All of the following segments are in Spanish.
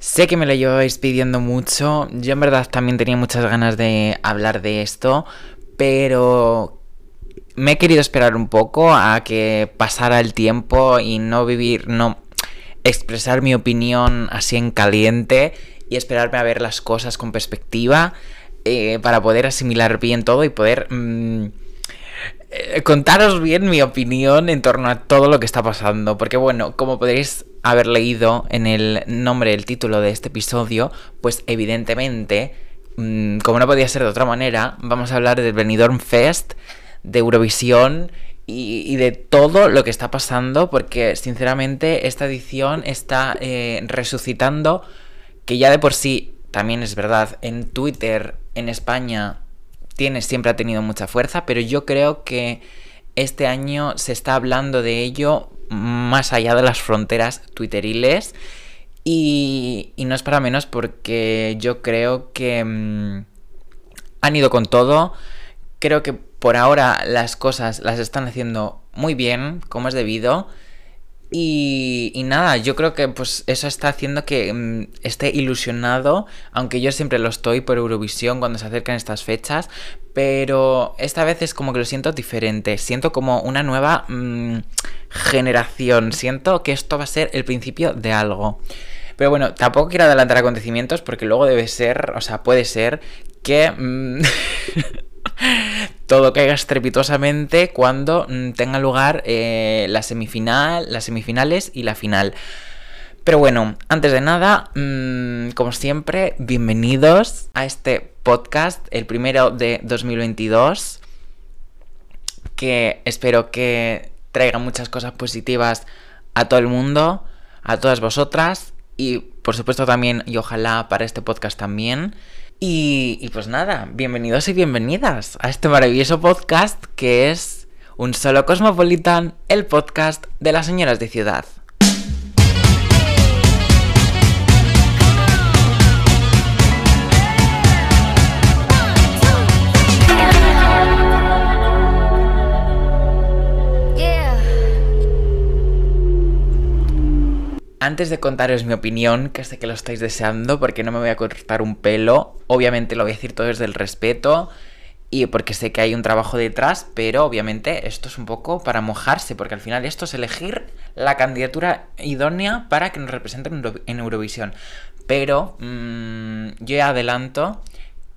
Sé que me lo llevabais pidiendo mucho, yo en verdad también tenía muchas ganas de hablar de esto, pero me he querido esperar un poco a que pasara el tiempo y no vivir, no expresar mi opinión así en caliente y esperarme a ver las cosas con perspectiva eh, para poder asimilar bien todo y poder mm, eh, contaros bien mi opinión en torno a todo lo que está pasando. Porque bueno, como podréis haber leído en el nombre, el título de este episodio, pues evidentemente, mm, como no podía ser de otra manera, vamos a hablar del Benidorm Fest, de Eurovisión y, de todo lo que está pasando, porque sinceramente esta edición está eh, resucitando, que ya de por sí, también es verdad, en Twitter, en España, siempre ha tenido mucha fuerza, pero yo creo que este año se está hablando de ello más allá de las fronteras twitteriles. Y, y no es para menos porque yo creo que mm, han ido con todo. Creo que por ahora las cosas las están haciendo muy bien, como es debido. Y, nada, yo creo que pues eso está haciendo que mm, esté ilusionado, aunque yo siempre lo estoy por Eurovisión cuando se acercan estas fechas, pero esta vez es como que lo siento diferente, siento como una nueva mm, generación, siento que esto va a ser el principio de algo. Pero bueno, tampoco quiero adelantar acontecimientos porque luego debe ser, o sea, puede ser que... Mm, todo caiga estrepitosamente cuando mm, tenga lugar eh, la semifinal, las semifinales y la final. Pero bueno, antes de nada, mm, como siempre, bienvenidos a este podcast, el primero de 2022, que espero que traiga muchas cosas positivas a todo el mundo, a todas vosotras y por supuesto también y ojalá para este podcast también. Y, pues nada, bienvenidos y bienvenidas a este maravilloso podcast que es Un Solo Cosmopolitan, el podcast de las señoras de ciudad. Antes de contaros mi opinión, que sé que lo estáis deseando, porque no me voy a cortar un pelo, obviamente lo voy a decir todo desde el respeto y porque sé que hay un trabajo detrás, pero obviamente esto es un poco para mojarse, porque al final esto es elegir la candidatura idónea para que nos representen en Eurovisión. Pero mmm, yo adelanto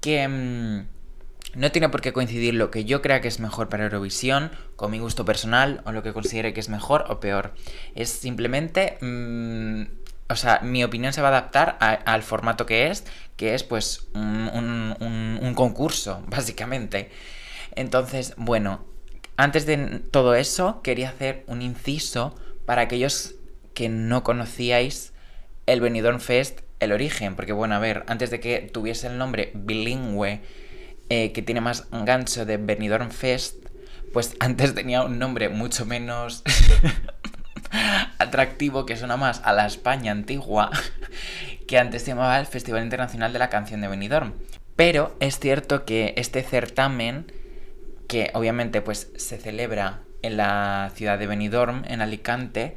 que... Mmm, no tiene por qué coincidir lo que yo crea que es mejor para Eurovisión con mi gusto personal o lo que considere que es mejor o peor. Es simplemente... Mm, o sea, mi opinión se va a adaptar al formato que es, que es pues un, un concurso, básicamente. Entonces, bueno, antes de todo eso, quería hacer un inciso para aquellos que no conocíais el Benidorm Fest, el origen, porque bueno, a ver, antes de que tuviese el nombre bilingüe eh, que tiene más gancho de Benidorm Fest, pues antes tenía un nombre mucho menos atractivo que suena más a la España antigua, que antes se llamaba el Festival Internacional de la Canción de Benidorm. Pero es cierto que este certamen, que obviamente pues se celebra en la ciudad de Benidorm, en Alicante,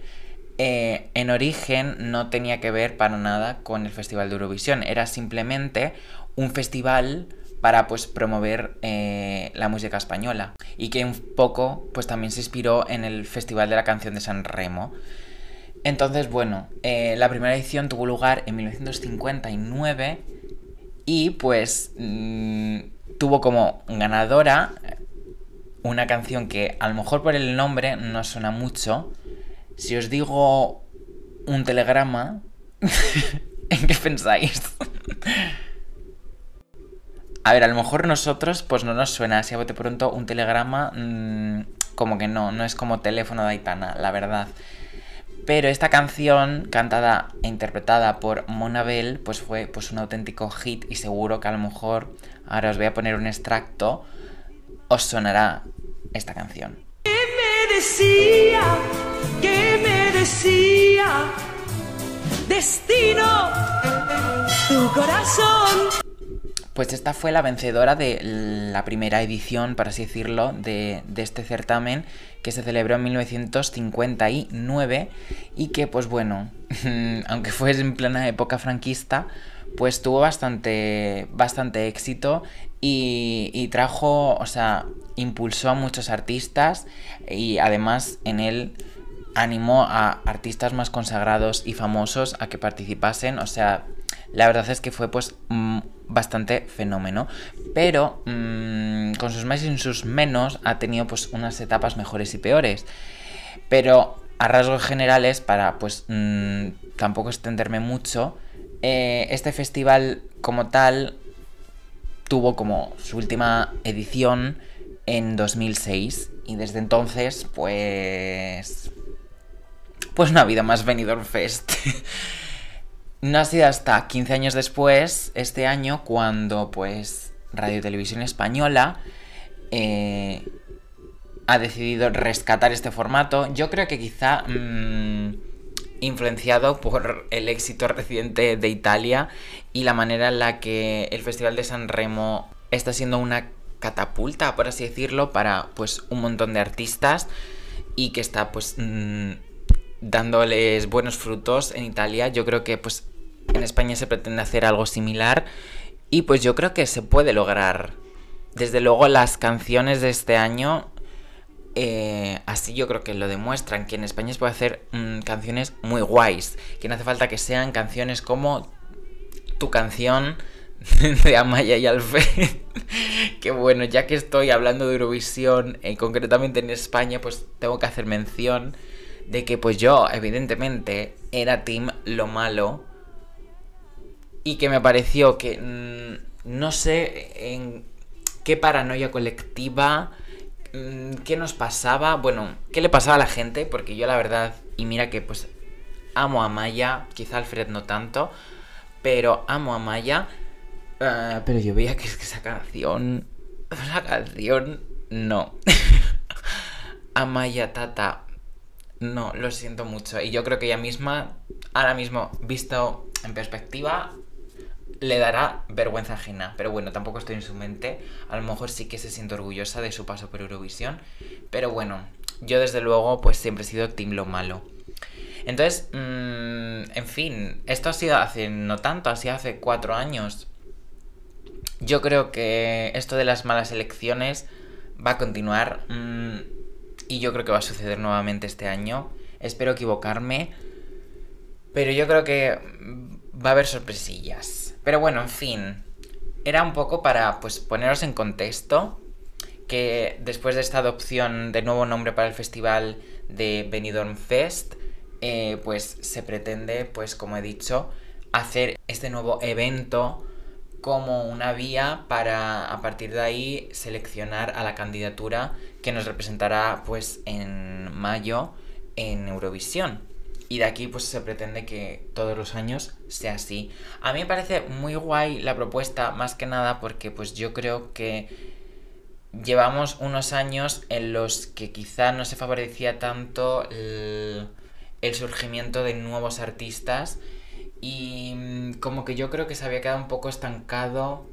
eh, en origen no tenía que ver para nada con el Festival de Eurovisión, era simplemente un festival para pues promover eh, la música española y que un poco pues también se inspiró en el Festival de la Canción de San Remo. Entonces, bueno, eh, la primera edición tuvo lugar en 1959 y pues mm, tuvo como ganadora una canción que a lo mejor por el nombre no suena mucho. Si os digo un telegrama, ¿en qué pensáis? A ver, a lo mejor nosotros, pues no nos suena así a bote pronto un telegrama, mmm, como que no, no es como teléfono de Aitana, la verdad. Pero esta canción, cantada e interpretada por Monabel, pues fue pues un auténtico hit y seguro que a lo mejor, ahora os voy a poner un extracto, os sonará esta canción. ¿Qué me decía? ¿Qué me decía? Destino, tu corazón Pues esta fue la vencedora de la primera edición, por así decirlo, de, este certamen que se celebró en 1959 y que, pues bueno, aunque fue en plena época franquista, pues tuvo bastante, bastante éxito y, y, trajo, o sea, impulsó a muchos artistas y además en él animó a artistas más consagrados y famosos a que participasen, o sea, la verdad es que fue pues mm, bastante fenómeno. Pero mmm, con sus más y sus menos ha tenido pues unas etapas mejores y peores. Pero a rasgos generales, para pues mmm, tampoco extenderme mucho, eh, este festival como tal tuvo como su última edición en 2006 y desde entonces pues pues no ha habido más Benidorm Fest. No ha sido hasta 15 años después, este año, cuando pues Radio Televisión Española eh, ha decidido rescatar este formato. Yo creo que quizá mmm, influenciado por el éxito reciente de Italia y la manera en la que el Festival de San Remo está siendo una catapulta, por así decirlo, para pues un montón de artistas y que está pues mmm, dándoles buenos frutos en Italia. Yo creo que pues en España se pretende hacer algo similar y pues yo creo que se puede lograr. Desde luego las canciones de este año, eh, así yo creo que lo demuestran, que en España se puede hacer mmm, canciones muy guays, que no hace falta que sean canciones como tu canción de Amaya y Alfred. que bueno, ya que estoy hablando de Eurovisión, eh, concretamente en España, pues tengo que hacer mención de que pues yo, evidentemente, era Team Lo Malo y que me pareció que mmm, no sé en qué paranoia colectiva, mmm, qué nos pasaba, bueno, qué le pasaba a la gente, porque yo la verdad, y mira que pues amo a Maya, quizá Alfred no tanto, pero amo a Maya, uh, pero yo veía que, que esa canción, esa canción, no. Amaya Tata, no, lo siento mucho. Y yo creo que ella misma, ahora mismo, visto en perspectiva, le dará vergüenza ajena. Pero bueno, tampoco estoy en su mente. A lo mejor sí que se siente orgullosa de su paso por Eurovisión. Pero bueno, yo desde luego pues siempre he sido Team Lo Malo. Entonces, mmm, en fin, esto ha sido hace no tanto, sido hace cuatro años. Yo creo que esto de las malas elecciones va a continuar. Mmm, y yo creo que va a suceder nuevamente este año. Espero equivocarme. Pero yo creo que va a haber sorpresillas. Pero bueno, en fin. Era un poco para pues poneros en contexto que después de esta adopción de nuevo nombre para el festival de Benidorm Fest, eh, pues se pretende, pues como he dicho, hacer este nuevo evento como una vía para a partir de ahí seleccionar a la candidatura que nos representará pues en mayo en Eurovisión. Y de aquí pues se pretende que todos los años sea así. A mí me parece muy guay la propuesta, más que nada porque pues yo creo que llevamos unos años en los que quizá no se favorecía tanto el, el surgimiento de nuevos artistas y mmm, como que yo creo que se había quedado un poco estancado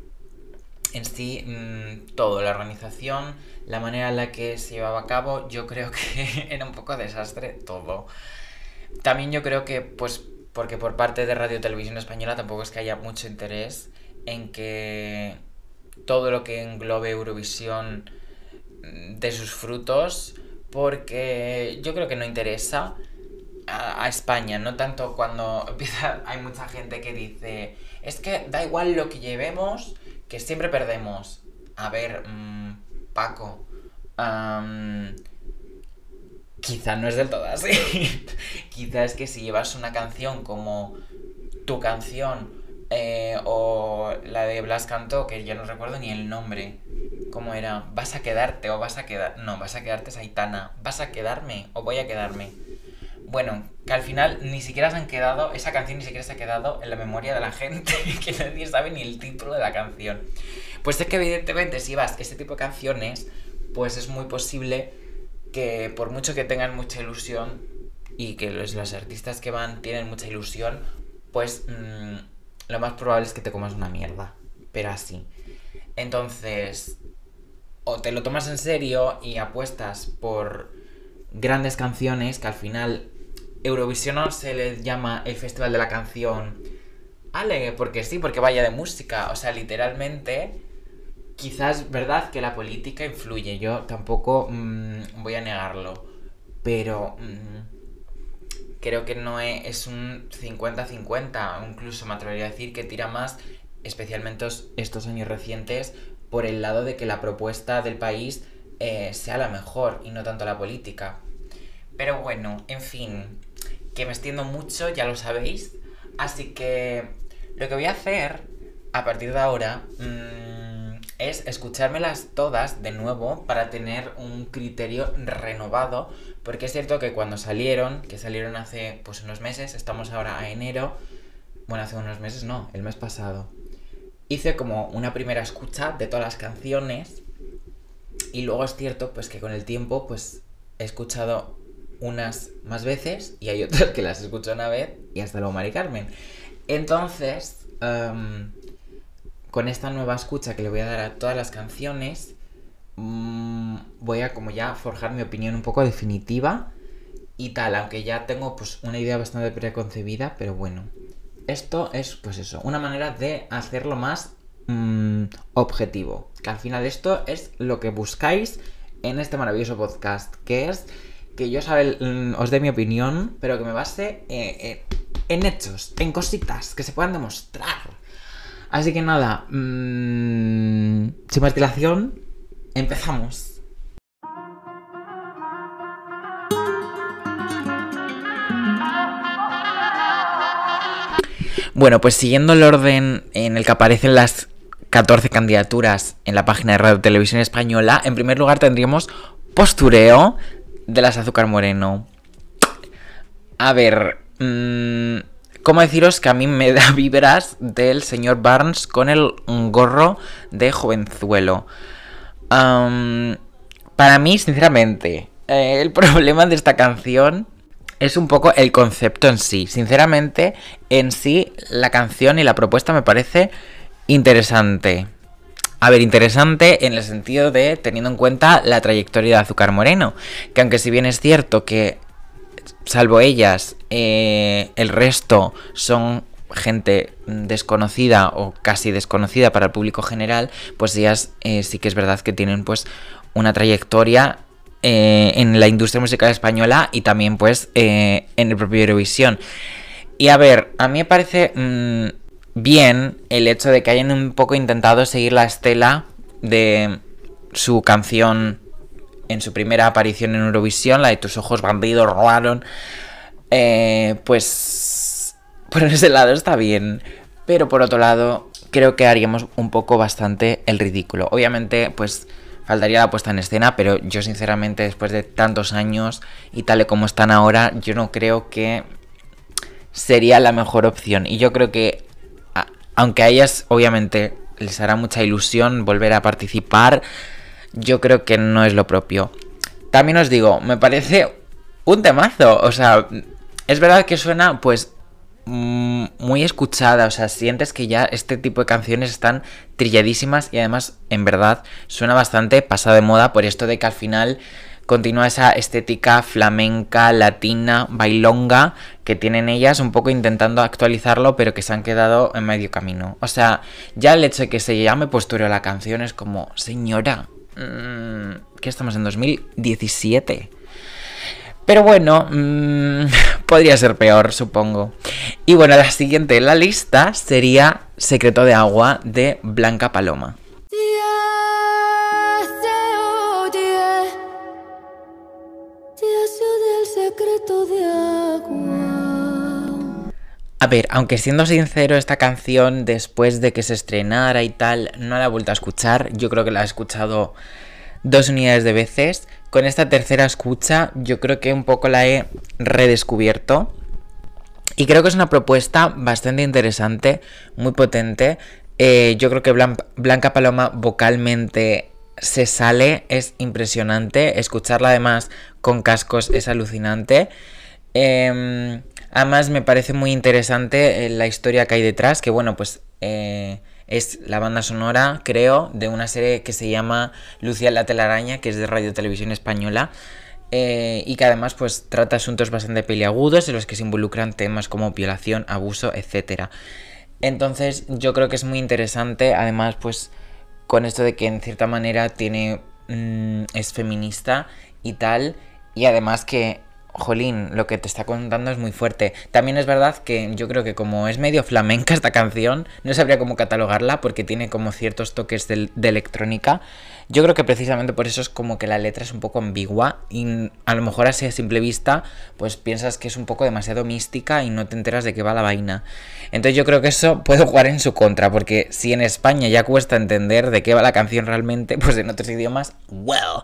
en sí mmm, todo, la organización, la manera en la que se llevaba a cabo, yo creo que era un poco desastre todo. También yo creo que, pues, porque por parte de Radio Televisión Española tampoco es que haya mucho interés en que todo lo que englobe Eurovisión mm, de sus frutos, porque yo creo que no interesa a, España, no tanto cuando empieza, hay mucha gente que dice, es que da igual lo que llevemos, que siempre perdemos. A ver, mmm, Paco, um, quizá no es del todo así. quizá es que si llevas una canción como tu canción eh, o la de Blas Cantó, que ya no recuerdo ni el nombre. ¿Cómo era? ¿Vas a quedarte o vas a quedar? No, vas a quedarte Saitana. ¿Vas a quedarme o voy a quedarme? Bueno, que al final ni siquiera se han quedado, esa canción ni siquiera se ha quedado en la memoria de la gente, que nadie sabe ni el título de la canción. Pues es que evidentemente si vas este tipo de canciones, pues es muy posible que por mucho que tengan mucha ilusión y que los, los artistas que van tienen mucha ilusión, pues mmm, lo más probable es que te comas una mierda. pero así. Entonces, o te lo tomas en serio y apuestas por grandes canciones que al final Eurovisión no se le llama el Festival de la Canción Ale, porque sí, porque vaya de música, o sea, literalmente quizás verdad que la política influye, yo tampoco mm, voy a negarlo, pero mm, creo que no es, es un 50-50, incluso me atrevería a decir que tira más, especialmente estos años recientes, por el lado de que la propuesta del país eh, sea la mejor y no tanto la política. Pero bueno, en fin, que me extiendo mucho, ya lo sabéis, así que lo que voy a hacer a partir de ahora mm, es escuchármelas todas de nuevo para tener un criterio renovado, porque es cierto que cuando salieron, que salieron hace pues unos meses, estamos ahora a enero, bueno, hace unos meses no, el mes pasado, hice como una primera escucha de todas las canciones. Y luego es cierto pues que con el tiempo pues he escuchado unas más veces y hay otras que las escucho una vez y hasta luego Mari Carmen. Entonces, em, con esta nueva escucha que le voy a dar a todas las canciones, mm, voy a como ya forjar mi opinión un poco definitiva y tal, aunque ya tengo pues una idea bastante preconcebida, pero bueno. Esto es pues eso, una manera de hacerlo más mm, objetivo. Que al final esto es lo que buscáis en este maravilloso podcast, que es que yo sabe, mm, os dé mi opinión, pero que me base eh, eh, en hechos, en cositas que se puedan demostrar. Así que nada, mmm, sin más dilación, empezamos. Bueno, pues siguiendo el orden en el que aparecen las 14 candidaturas en la página de Radio Televisión Española, en primer lugar tendríamos Postureo de las Azúcar Moreno. A ver, mmm, ¿cómo deciros que a mí me da vibras del señor Barnes con el gorro de jovenzuelo? Para mí, sinceramente, eh, el problema de esta canción es un poco el concepto en sí. Sinceramente, en sí, la canción y la propuesta me parece interesante. A ver, interesante en el sentido de teniendo en cuenta la trayectoria de Azúcar Moreno. Que aunque si bien es cierto que, salvo ellas, eh, el resto son gente desconocida o casi desconocida para el público general, pues ellas eh, sí que es verdad que tienen pues una trayectoria eh, en la industria musical española y también pues eh, en el propio Eurovisión. Y a ver, a mí me parece mm, bien el hecho de que hayan un poco intentado seguir la estela de su canción en su primera aparición en Eurovisión, la de Tus ojos bandidos robaron. Eh, pues por ese lado está bien. Pero por otro lado, creo que haríamos un poco bastante el ridículo. Obviamente, pues faltaría la puesta en escena, pero yo sinceramente después de tantos años y tal y como están ahora, yo no creo que sería la mejor opción. Y yo creo que, aunque a ellas obviamente les hará mucha ilusión volver a participar, yo creo que no es lo propio. También os digo, me parece un temazo, o sea, es verdad que suena pues Mm, muy escuchada, o sea, sientes que ya este tipo de canciones están trilladísimas y además, en verdad, suena bastante pasada de moda por esto de que al final continúa esa estética flamenca, latina, bailonga que tienen ellas, un poco intentando actualizarlo, pero que se han quedado en medio camino. O sea, ya el hecho de que se llame postureo la canción es como, señora, mm, que estamos en 2017. Pero bueno, mmm, podría ser peor, supongo. Y bueno, la siguiente en la lista sería Secreto de Agua de Blanca Paloma. A ver, aunque siendo sincero, esta canción, después de que se estrenara y tal, no la he vuelto a escuchar. Yo creo que la he escuchado dos unidades de veces. Con esta tercera escucha yo creo que un poco la he redescubierto. Y creo que es una propuesta bastante interesante, muy potente. Eh, yo creo que Blanca Paloma vocalmente se sale, es impresionante. Escucharla además con cascos es alucinante. Em, además me parece muy interesante eh, la historia que hay detrás, que bueno, pues eh, Es la banda sonora, creo, de una serie que se llama Lucía la telaraña, que es de Radio Televisión Española. eh, y que además pues trata asuntos bastante peliagudos en los que se involucran temas como violación, abuso, etc. Entonces yo creo que es muy interesante, además pues con esto de que en cierta manera tiene mm, es feminista y tal, y además que Jolín, lo que te está contando es muy fuerte. También es verdad que yo creo que como es medio flamenca esta canción, no sabría cómo catalogarla porque tiene como ciertos toques de, de electrónica. Yo creo que precisamente por eso es como que la letra es un poco ambigua y a lo mejor así a simple vista pues piensas que es un poco demasiado mística y no te enteras de qué va la vaina. Entonces yo creo que eso puede jugar en su contra porque si en España ya cuesta entender de qué va la canción realmente, pues en otros idiomas, well.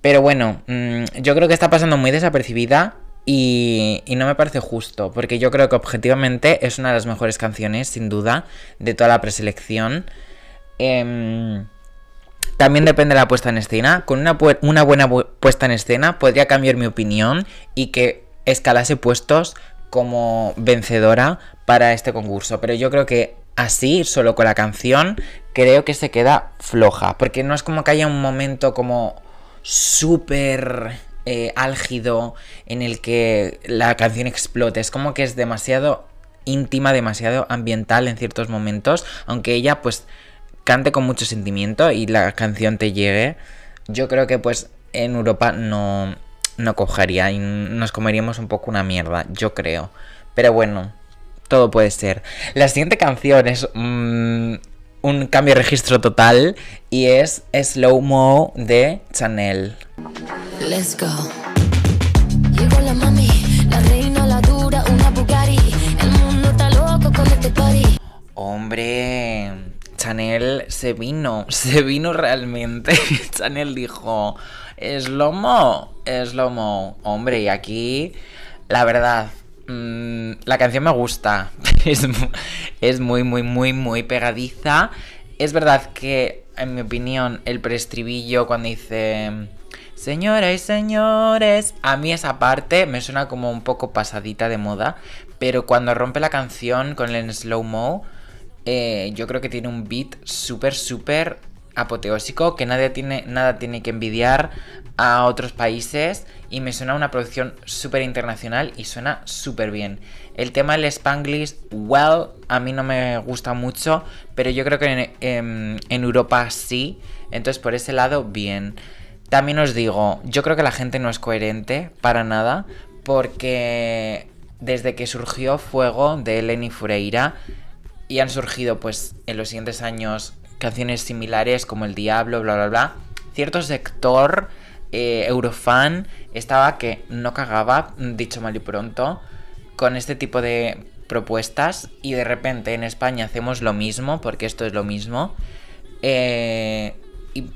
Pero bueno, mmm, yo creo que está pasando muy desapercibida y, no me parece justo, porque yo creo que objetivamente es una de las mejores canciones, sin duda, de toda la preselección. Eh, también depende de la puesta en escena. Con una, una buena puesta en escena podría cambiar mi opinión y que escalase puestos como vencedora para este concurso. Pero yo creo que así, solo con la canción, creo que se queda floja. Porque no es como que haya un momento como súper eh, álgido en el que la canción explote. Es como que es demasiado íntima, demasiado ambiental en ciertos momentos. Aunque ella pues cante con mucho sentimiento y la canción te llegue. Yo creo que pues en Europa no, no cogería y nos comeríamos un poco una mierda, yo creo. Pero bueno, todo puede ser. La siguiente canción es mmm, un cambio de registro total y es Slow Mo de Chanel. Let's go. Llegó la mami, la reina, la dura, una Bugatti. El mundo está loco con este party. Hombre, Chanel se vino, se vino realmente. Chanel dijo, Slow Mo, Slow Mo. Hombre, y aquí, la verdad, mmm, la canción me gusta. Es, es muy, muy, muy, muy pegadiza. Es verdad que, en mi opinión, el preestribillo cuando dice... Señoras y señores, a mí esa parte me suena como un poco pasadita de moda, pero cuando rompe la canción con el slow-mo, eh, yo creo que tiene un beat súper, súper apoteósico, que nadie tiene, nada tiene que envidiar a otros países y me suena una producción súper internacional y suena súper bien. El tema del Spanglish, well, a mí no me gusta mucho, pero yo creo que en, en, en Europa sí, entonces por ese lado, bien. También os digo, yo creo que la gente no es coherente para nada, porque desde que surgió Fuego de Eleni Fureira, y han surgido pues en los siguientes años canciones similares como El Diablo, bla, bla, bla. Cierto sector eh, eurofan estaba que no cagaba, dicho mal y pronto, con este tipo de propuestas y de repente en España hacemos lo mismo, porque esto es lo mismo. Eh, y,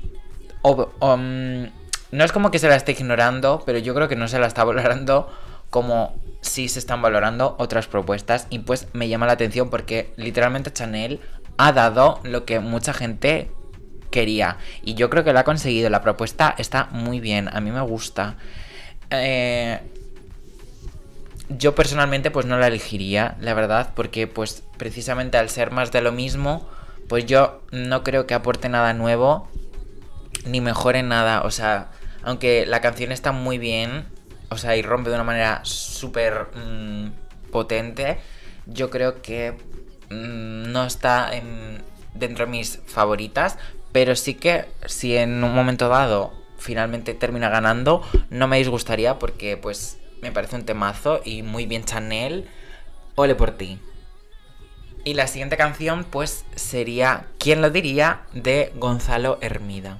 no es como que se la esté ignorando, pero yo creo que no se la está valorando como si se están valorando otras propuestas y pues me llama la atención porque literalmente Chanel ha dado lo que mucha gente quería y yo creo que lo ha conseguido. La propuesta está muy bien, a mí me gusta. Eh, yo personalmente pues no la elegiría, la verdad, porque pues precisamente al ser más de lo mismo, pues yo no creo que aporte nada nuevo ni mejore nada. O sea, aunque la canción está muy bien, o sea, y rompe de una manera súper mmm, potente, yo creo que mmm, no está en, dentro de mis favoritas, pero sí que si en un momento dado finalmente termina ganando, no me disgustaría porque pues me parece un temazo y muy bien Chanel, ole por ti. Y la siguiente canción pues sería ¿Quién lo diría? de Gonzalo Hermida.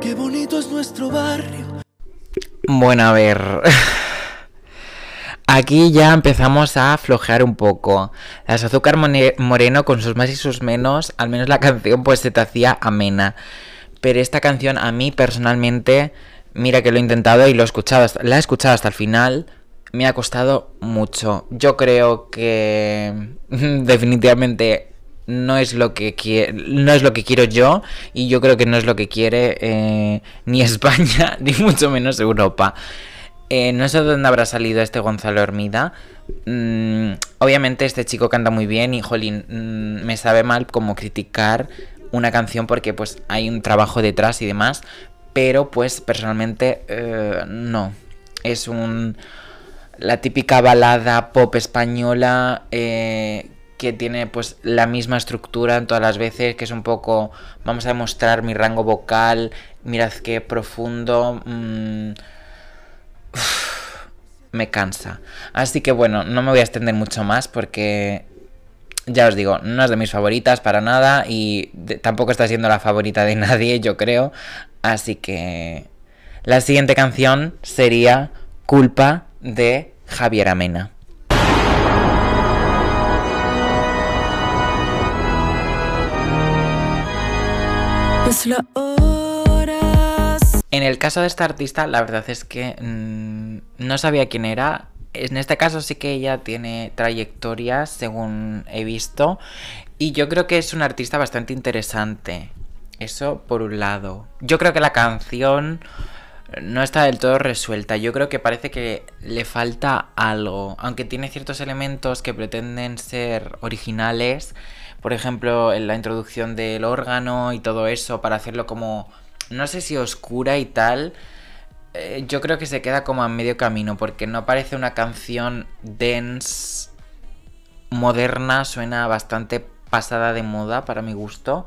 Qué bonito es nuestro barrio. Bueno, a ver. Aquí ya empezamos a flojear un poco. Las Azúcar Moreno con sus más y sus menos, al menos la canción pues se te hacía amena. Pero esta canción a mí personalmente, mira que lo he intentado y lo he escuchado, la he escuchado hasta el final, me ha costado mucho. Yo creo que definitivamente no es lo que no es lo que quiero yo y yo creo que no es lo que quiere eh, ni España ni mucho menos Europa. Eh, no sé de dónde habrá salido este Gonzalo Hermida. Mm, obviamente este chico canta muy bien y, jolín, mm, me sabe mal como criticar una canción porque pues hay un trabajo detrás y demás. Pero pues personalmente eh, no. Es un... La típica balada pop española eh, que tiene pues la misma estructura en todas las veces, que es un poco, vamos a demostrar mi rango vocal, mirad qué profundo, mm, me cansa. Así que bueno, no me voy a extender mucho más porque ya os digo, no es de mis favoritas para nada y tampoco está siendo la favorita de nadie, yo creo. Así que la siguiente canción sería Culpa de Javier Amena. En el caso de esta artista, la verdad es que mm, no sabía quién era. En este caso sí que ella tiene trayectoria, según he visto. Y yo creo que es una artista bastante interesante. Eso por un lado. Yo creo que la canción no está del todo resuelta. Yo creo que parece que le falta algo. Aunque tiene ciertos elementos que pretenden ser originales por ejemplo, en la introducción del órgano y todo eso, para hacerlo como, no sé si oscura y tal, eh, yo creo que se queda como a medio camino, porque no parece una canción dense, moderna, suena bastante pasada de moda para mi gusto.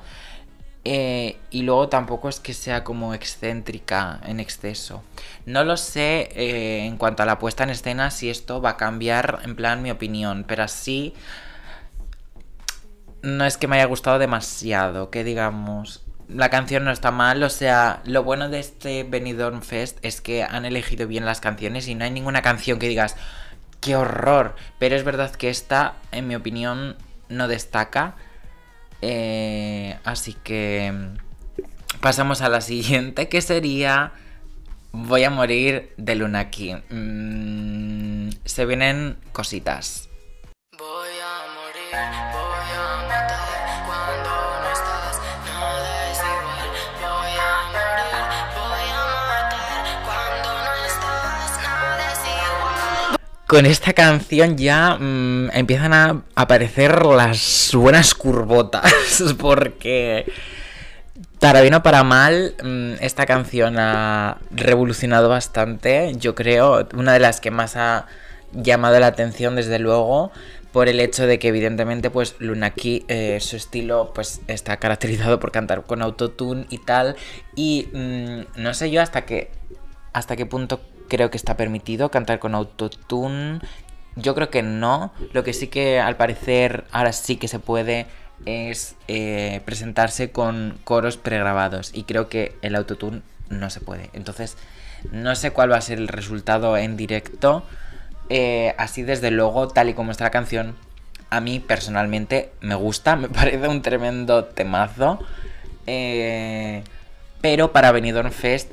Eh, y luego tampoco es que sea como excéntrica en exceso. No lo sé eh, en cuanto a la puesta en escena si esto va a cambiar en plan mi opinión, pero así no es que me haya gustado demasiado, que digamos. La canción no está mal, o sea, lo bueno de este Benidorm Fest es que han elegido bien las canciones y no hay ninguna canción que digas, ¡qué horror! Pero es verdad que esta, en mi opinión, no destaca. Eh, así que pasamos a la siguiente, que sería Voy a morir de luna aquí. Mm, se vienen cositas. Con esta canción ya mm, empiezan a aparecer las buenas curvotas. Porque, para bien o para mal, mm, esta canción ha revolucionado bastante. Yo creo, una de las que más ha llamado la atención, desde luego. Por el hecho de que, evidentemente, pues Lunaki, eh, su estilo, pues está caracterizado por cantar con autotune y tal. Y mm, no sé yo hasta qué. hasta qué punto creo que está permitido cantar con autotune. Yo creo que no. Lo que sí que al parecer ahora sí que se puede es eh, presentarse con coros pregrabados. Y creo que el autotune no se puede. Entonces, no sé cuál va a ser el resultado en directo. Eh, así desde luego, tal y como está la canción, a mí personalmente me gusta. Me parece un tremendo temazo. Eh, pero para Benidorm Fest,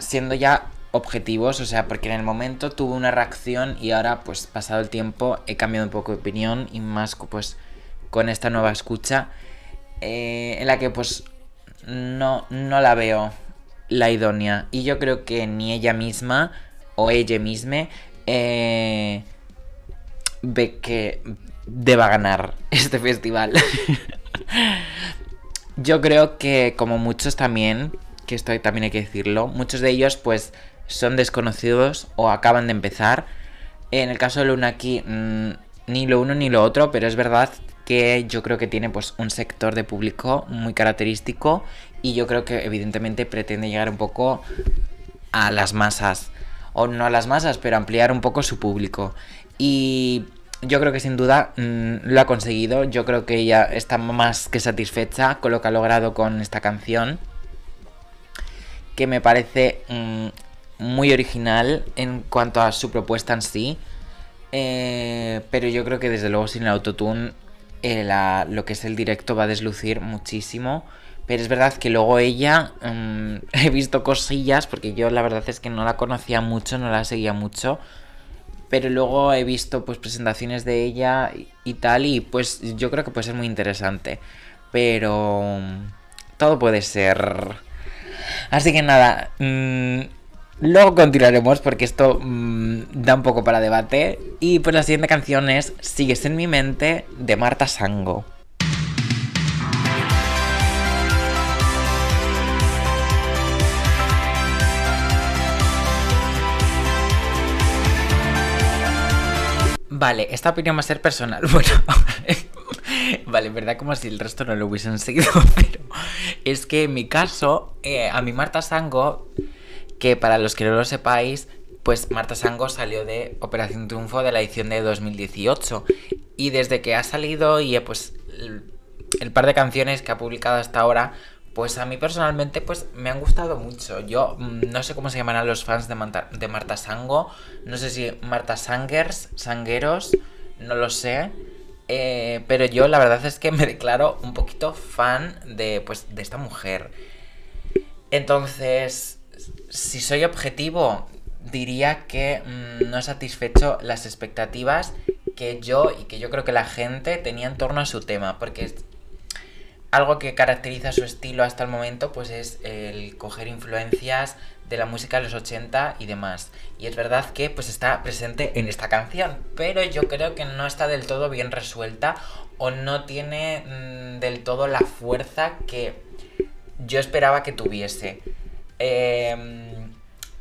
siendo ya objetivos, o sea, porque en el momento tuve una reacción y ahora, pues pasado el tiempo, he cambiado un poco de opinión y más pues con esta nueva escucha eh, en la que pues no, no la veo la idónea y yo creo que ni ella misma o ella misma eh, ve que deba ganar este festival. yo creo que como muchos también, que esto también hay que decirlo, muchos de ellos pues son desconocidos o acaban de empezar. En el caso de Lunaki, mm, ni lo uno ni lo otro, pero es verdad que yo creo que tiene pues un sector de público muy característico y yo creo que evidentemente pretende llegar un poco a las masas o no a las masas, pero ampliar un poco su público. Y yo creo que sin duda mm, lo ha conseguido. Yo creo que ella está más que satisfecha con lo que ha logrado con esta canción. Que me parece mm, muy original en cuanto a su propuesta en sí. Eh, pero yo creo que desde luego sin el autotune eh, lo que es el directo va a deslucir muchísimo. Pero es verdad que luego ella mm, he visto cosillas, porque yo la verdad es que no la conocía mucho, no la seguía mucho. Pero luego he visto pues presentaciones de ella y, tal, y pues yo creo que puede ser muy interesante. Pero mm, todo puede ser. Así que nada, mm, Luego continuaremos porque esto mm, da un poco para debate. Y pues la siguiente canción es Sigues en mi mente de Marta Sango. Vale, esta opinión va a ser personal. Bueno, vale, verdad como si el resto no lo hubiesen seguido, pero es que en mi caso, eh, a mi Marta Sango, que para los que no lo sepáis, pues Marta Sango salió de Operación Triunfo de la edición de 2018 y desde que ha salido y eh, pues el, el par de canciones que ha publicado hasta ahora, pues a mí personalmente pues me han gustado mucho. Yo mm, no sé cómo se llamarán los fans de, Marta Sango. No sé si Marta Sangers, Sangueros, no lo sé. Eh, pero yo la verdad es que me declaro un poquito fan de, pues, de esta mujer. Entonces, si soy objetivo, diría que mm, no he satisfecho las expectativas que yo y que yo creo que la gente tenía en torno a su tema. Porque es- algo que caracteriza su estilo hasta el momento pues es el coger influencias de la música de los 80 y demás. Y es verdad que pues está presente en esta canción, pero yo creo que no está del todo bien resuelta o no tiene mm, del todo la fuerza que yo esperaba que tuviese. Em,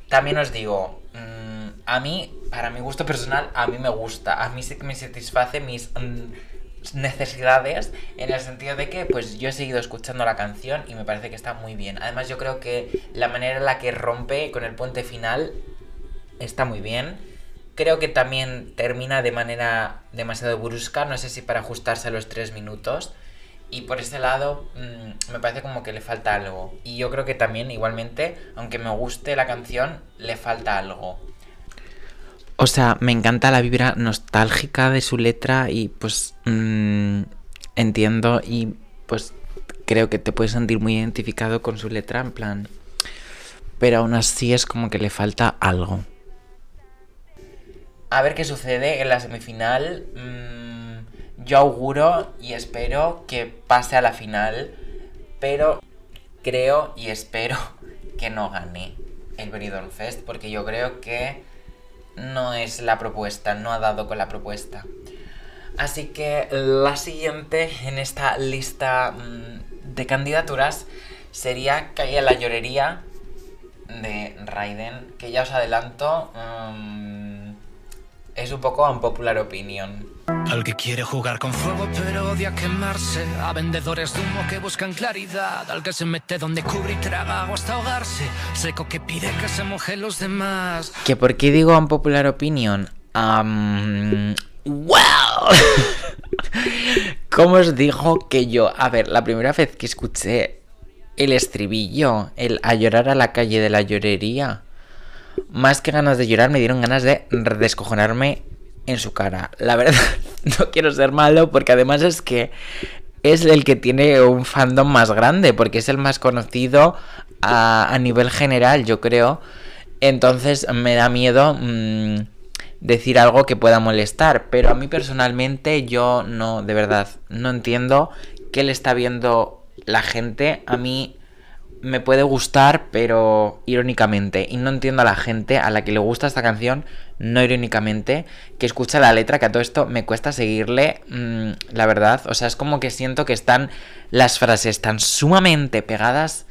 también os digo, mm, a mí, para mi gusto personal, a mí me gusta, a mí sí que me satisface mis mm, necesidades en el sentido de que pues yo he seguido escuchando la canción y me parece que está muy bien. Además yo creo que la manera en la que rompe con el puente final está muy bien. Creo que también termina de manera demasiado brusca, no sé si para ajustarse a los tres minutos. Y por ese lado mm, me parece como que le falta algo. Y yo creo que también igualmente, aunque me guste la canción, le falta algo. O sea, me encanta la vibra nostálgica de su letra y pues mm, entiendo y pues creo que te puedes sentir muy identificado con su letra en plan... Pero aún así es como que le falta algo. A ver qué sucede en la semifinal. Mm, yo auguro y espero que pase a la final. Pero creo y espero que no gane el Benidorm Fest. Porque yo creo que no es la propuesta, no ha dado con la propuesta. Así que la siguiente en esta lista mm, de candidaturas sería Calle la Llorería de Raiden, que ya os adelanto, mm, es un poco un popular opinion. Al que quiere jugar con fuego pero odia quemarse A vendedores de humo que buscan claridad Al que se mete donde cubre y traga agua hasta ahogarse Seco que pide que se mojen los demás ¿Que por qué digo un popular opinion? Am, ¡Wow! ¿Cómo os digo que yo? A ver, la primera vez que escuché el estribillo, el a llorar a la calle de la llorería, más que ganas de llorar, me dieron ganas de descojonarme en su cara. La verdad, no quiero ser malo porque además es que es el que tiene un fandom más grande, porque es el más conocido a, nivel general, yo creo. Entonces me da miedo mm, decir algo que pueda molestar, pero a mí personalmente yo no, de verdad, no entiendo qué le está viendo la gente. A mí me puede gustar, pero irónicamente. Y no entiendo a la gente a la que le gusta esta canción, no irónicamente, que escucha la letra, que a todo esto me cuesta seguirle, mmm, la verdad. O sea, es como que siento que están las frases tan sumamente pegadas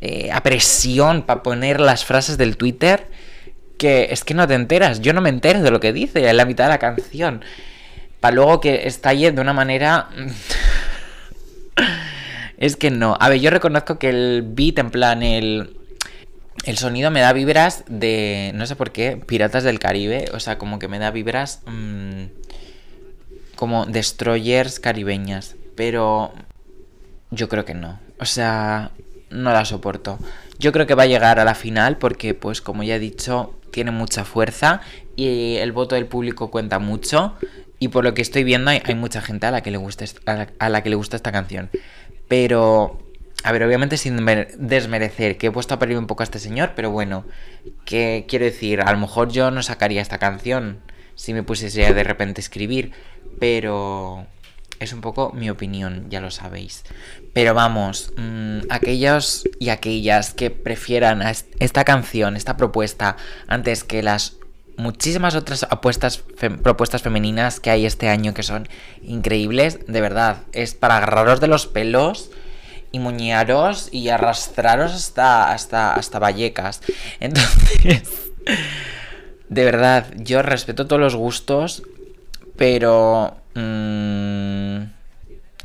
eh, a presión para poner las frases del Twitter, que es que no te enteras. Yo no me entero de lo que dice en la mitad de la canción. Para luego que estalle de una manera... Es que no. A ver, yo reconozco que el beat, en plan, el. El sonido me da vibras de. No sé por qué, Piratas del Caribe. O sea, como que me da vibras. Mmm, como destroyers caribeñas. Pero. Yo creo que no. O sea, no la soporto. Yo creo que va a llegar a la final porque, pues, como ya he dicho, tiene mucha fuerza y el voto del público cuenta mucho. Y por lo que estoy viendo, hay, hay mucha gente a la que le gusta, a la que le gusta esta canción. Pero, a ver, obviamente sin desmerecer, que he puesto a parir un poco a este señor, pero bueno, que quiero decir, a lo mejor yo no sacaría esta canción si me pusiese de repente escribir, pero es un poco mi opinión, ya lo sabéis. Pero vamos, mm, aquellos y aquellas que prefieran a est- esta canción, esta propuesta, antes que las muchísimas otras apuestas, propuestas femeninas que hay este año que son increíbles, de verdad, es para agarraros de los pelos y muñearos y arrastraros hasta, hasta, hasta Vallecas. Entonces, de verdad, yo respeto todos los gustos, pero... mm,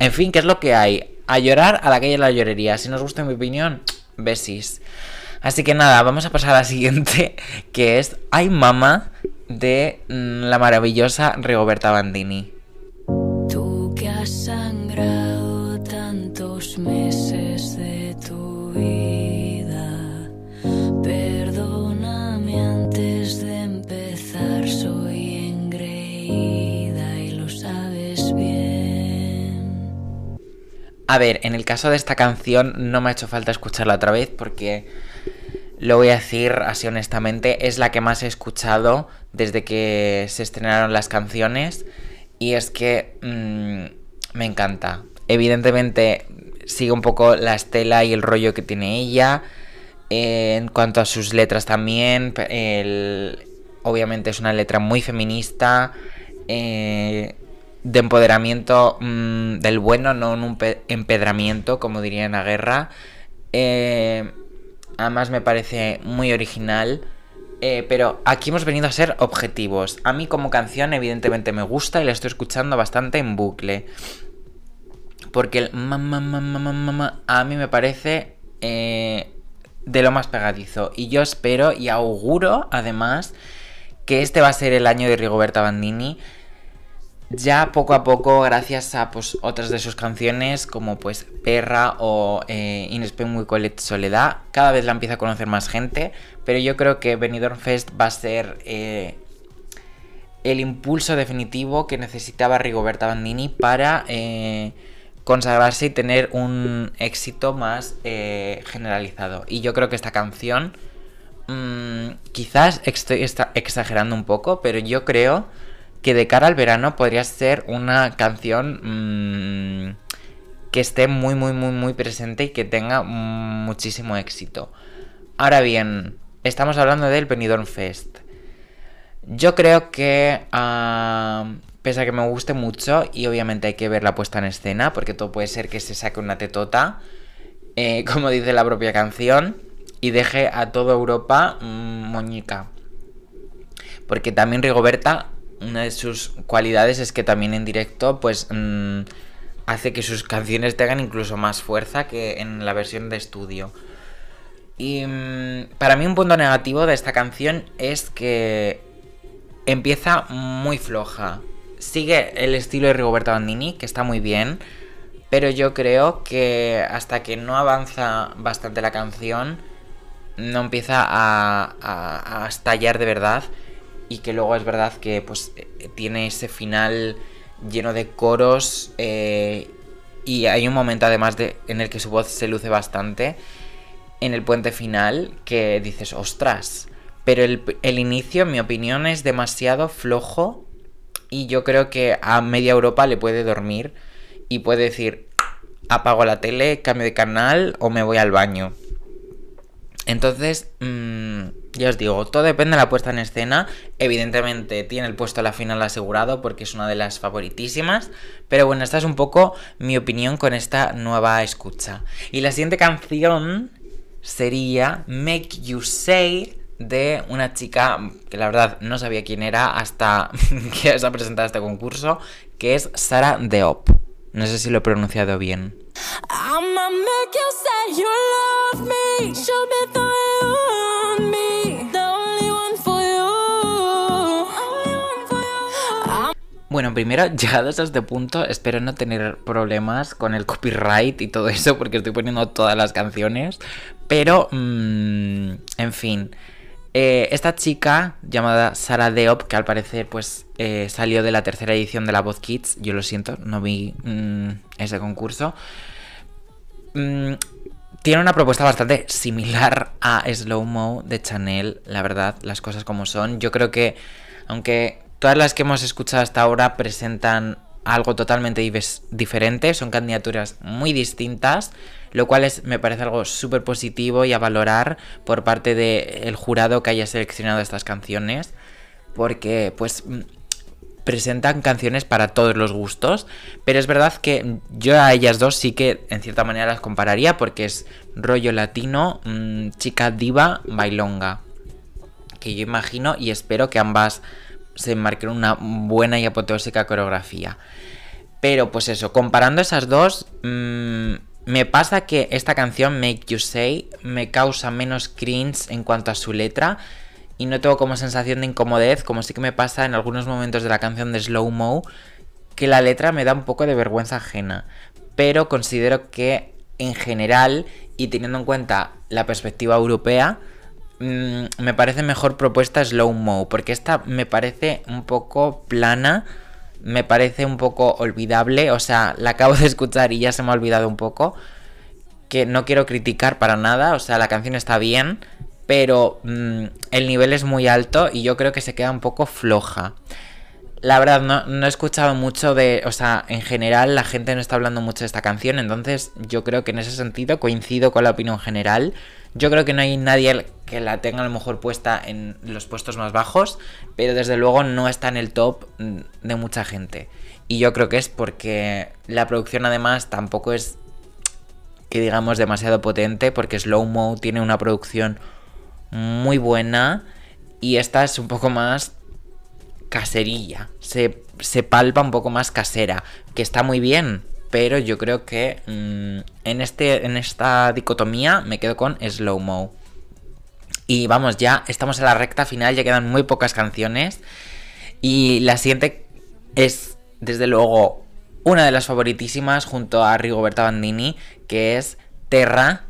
en fin, ¿qué es lo que hay? A llorar a la calle de la llorería. Si nos gusta mi opinión, besis. Así que nada, vamos a pasar a la siguiente, que es Ay Mama de mm, la maravillosa Rigoberta Bandini. Tú que has sangrado tantos meses de tu vida, perdóname antes de empezar, soy engreída y lo sabes bien. A ver, en el caso de esta canción no me ha hecho falta escucharla otra vez porque lo voy a decir así honestamente, es la que más he escuchado desde que se estrenaron las canciones y es que mm, me encanta. Evidentemente sigue un poco la estela y el rollo que tiene ella. Eh, en cuanto a sus letras también, obviamente es una letra muy feminista. eh, de empoderamiento mm, del bueno, no un pe- empedramiento, como diría en la guerra. Eh, además me parece muy original. eh, pero aquí hemos venido a ser objetivos. A mí como canción evidentemente me gusta y la estoy escuchando bastante en bucle. Porque el mamá, mamá, mamá, a mí me parece eh, de lo más pegadizo. Y yo espero y auguro, además, que este va a ser el año de Rigoberta Bandini. Ya poco a poco, gracias a pues, otras de sus canciones, como pues Perra o eh, In Spain We Call It Soledad, cada vez la empieza a conocer más gente. Pero yo creo que Benidorm Fest va a ser eh, el impulso definitivo que necesitaba Rigoberta Bandini para eh, consagrarse y tener un éxito más eh, generalizado. Y yo creo que esta canción, mm, quizás estoy exagerando un poco, pero yo creo que de cara al verano podría ser una canción mm, que esté muy, muy, muy, muy presente y que tenga muchísimo éxito. Ahora bien, estamos hablando del Benidorm Fest. Yo creo que, ah, pese a que me guste mucho, y obviamente hay que ver la puesta en escena, porque todo puede ser que se saque una tetota, eh, como dice la propia canción, y deje a toda Europa mm, moñica. Porque también Rigoberta, una de sus cualidades es que también en directo, pues mm, hace que sus canciones tengan incluso más fuerza que en la versión de estudio. Y mm, para mí un punto negativo de esta canción es que empieza muy floja. Sigue el estilo de Rigoberta Bandini, que está muy bien, pero yo creo que hasta que no avanza bastante la canción, no empieza a, a- a estallar de verdad y que luego es verdad que pues eh, tiene ese final lleno de coros eh, y hay un momento además de en el que su voz se luce bastante en el puente final que dices ostras pero el, el inicio en mi opinión es demasiado flojo y yo creo que a media Europa le puede dormir y puede decir apago la tele, cambio de canal o me voy al baño. Entonces, mm, ya os digo, todo depende de la puesta en escena. Evidentemente tiene el puesto a la final asegurado porque es una de las favoritísimas. Pero bueno, esta es un poco mi opinión con esta nueva escucha. Y la siguiente canción sería Make You Say de una chica que la verdad no sabía quién era hasta que se ha presentado este concurso, que es Sara Deop. No sé si lo he pronunciado bien. Bueno, primero, llegados a este punto, espero no tener problemas con el copyright y todo eso, porque estoy poniendo todas las canciones. Pero, mm, en fin. Eh, esta chica llamada Sara Deop, que al parecer pues eh, salió de la tercera edición de la Voz Kids, yo lo siento, no vi mm, ese concurso. Mm, tiene una propuesta bastante similar a Slow Mo de Chanel, la verdad, las cosas como son. Yo creo que, aunque todas las que hemos escuchado hasta ahora presentan algo totalmente diferente, son candidaturas muy distintas, lo cual es, me parece algo súper positivo y a valorar por parte del jurado que haya seleccionado estas canciones, porque pues mm, presentan canciones para todos los gustos, pero es verdad que yo a ellas dos sí que en cierta manera las compararía porque es rollo latino, mm, chica diva, bailonga que yo imagino y espero que ambas se marquen una buena y apoteósica coreografía. Pero pues eso, comparando esas dos, mm, me pasa que esta canción, Make You Say, me causa menos cringe en cuanto a su letra y no tengo como sensación de incomodez, como sí que me pasa en algunos momentos de la canción de Slow Mo, que la letra me da un poco de vergüenza ajena. Pero considero que en general, y teniendo en cuenta la perspectiva europea, mm, me parece mejor propuesta Slow Mo, porque esta me parece un poco plana, me parece un poco olvidable, o sea, la acabo de escuchar y ya se me ha olvidado un poco, que no quiero criticar para nada, o sea, la canción está bien, pero mm, el nivel es muy alto y yo creo que se queda un poco floja. La verdad, no, no he escuchado mucho de. O sea, en general la gente no está hablando mucho de esta canción. Entonces, yo creo que en ese sentido coincido con la opinión general. Yo creo que no hay nadie que la tenga a lo mejor puesta en los puestos más bajos. Pero desde luego no está en el top mm, de mucha gente. Y yo creo que es porque la producción, además, tampoco es que digamos demasiado potente. Porque Slow Mo tiene una producción muy buena. Y esta es un poco más caserilla. Se, se palpa un poco más casera. Que está muy bien. Pero yo creo que mm, en, este, en esta dicotomía me quedo con Slow Mo. Y vamos, ya estamos en la recta final, ya quedan muy pocas canciones. Y la siguiente es, desde luego, una de las favoritísimas junto a Rigoberta Bandini, que es Terra,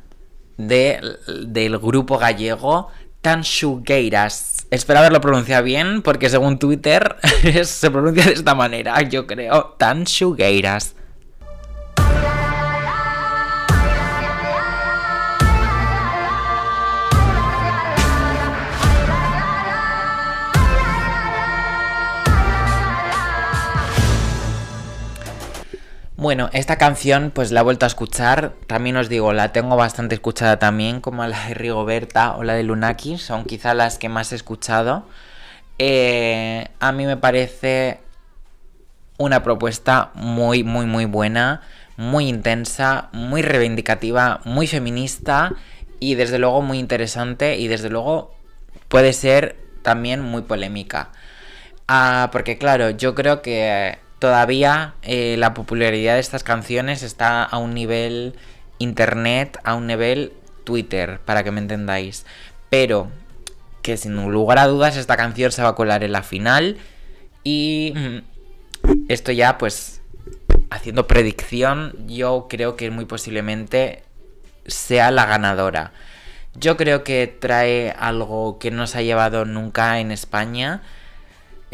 de- del grupo gallego Tanxugueiras. Espero haberlo pronunciado bien, porque según Twitter se pronuncia de esta manera, yo creo. Tanxugueiras. Bueno, esta canción pues la he vuelto a escuchar, también os digo, la tengo bastante escuchada también, como la de Rigoberta o la de Lunaki, son quizá las que más he escuchado. Eh, a mí me parece una propuesta muy, muy, muy buena, muy intensa, muy reivindicativa, muy feminista y desde luego muy interesante y desde luego puede ser también muy polémica. Ah, porque claro, yo creo que todavía eh, la popularidad de estas canciones está a un nivel internet, a un nivel Twitter, para que me entendáis. Pero que sin lugar a dudas esta canción se va a colar en la final y mm, esto ya pues haciendo predicción, yo creo que muy posiblemente sea la ganadora. Yo creo que trae algo que no se ha llevado nunca en España.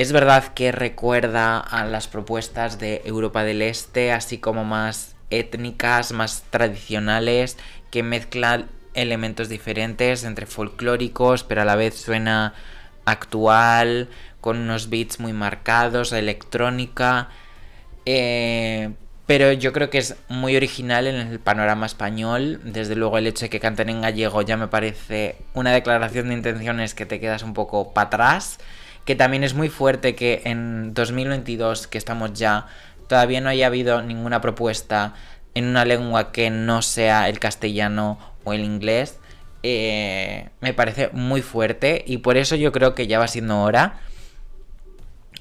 Es verdad que recuerda a las propuestas de Europa del Este, así como más étnicas, más tradicionales, que mezclan elementos diferentes entre folclóricos, pero a la vez suena actual, con unos beats muy marcados, electrónica. Eh, pero yo creo que es muy original en el panorama español. Desde luego el hecho de que canten en gallego ya me parece una declaración de intenciones que te quedas un poco para atrás. Que también es muy fuerte que en 2022, que estamos ya, todavía no haya habido ninguna propuesta en una lengua que no sea el castellano o el inglés. Eh, me parece muy fuerte y por eso yo creo que ya va siendo hora.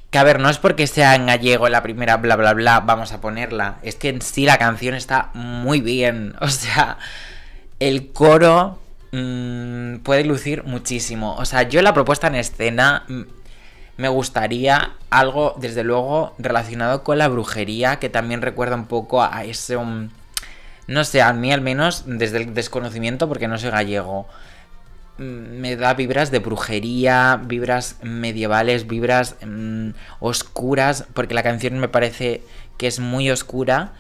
Que a ver, no es porque sea en gallego la primera bla bla bla, vamos a ponerla. Es que en sí la canción está muy bien. O sea, el coro mm, puede lucir muchísimo. O sea, yo la propuesta en escena mm, me gustaría algo, desde luego, relacionado con la brujería, que también recuerda un poco a ese... um, no sé, a mí al menos, desde el desconocimiento, porque no soy gallego, mm, me da vibras de brujería, vibras medievales, vibras mm, oscuras, porque la canción me parece que es muy oscura.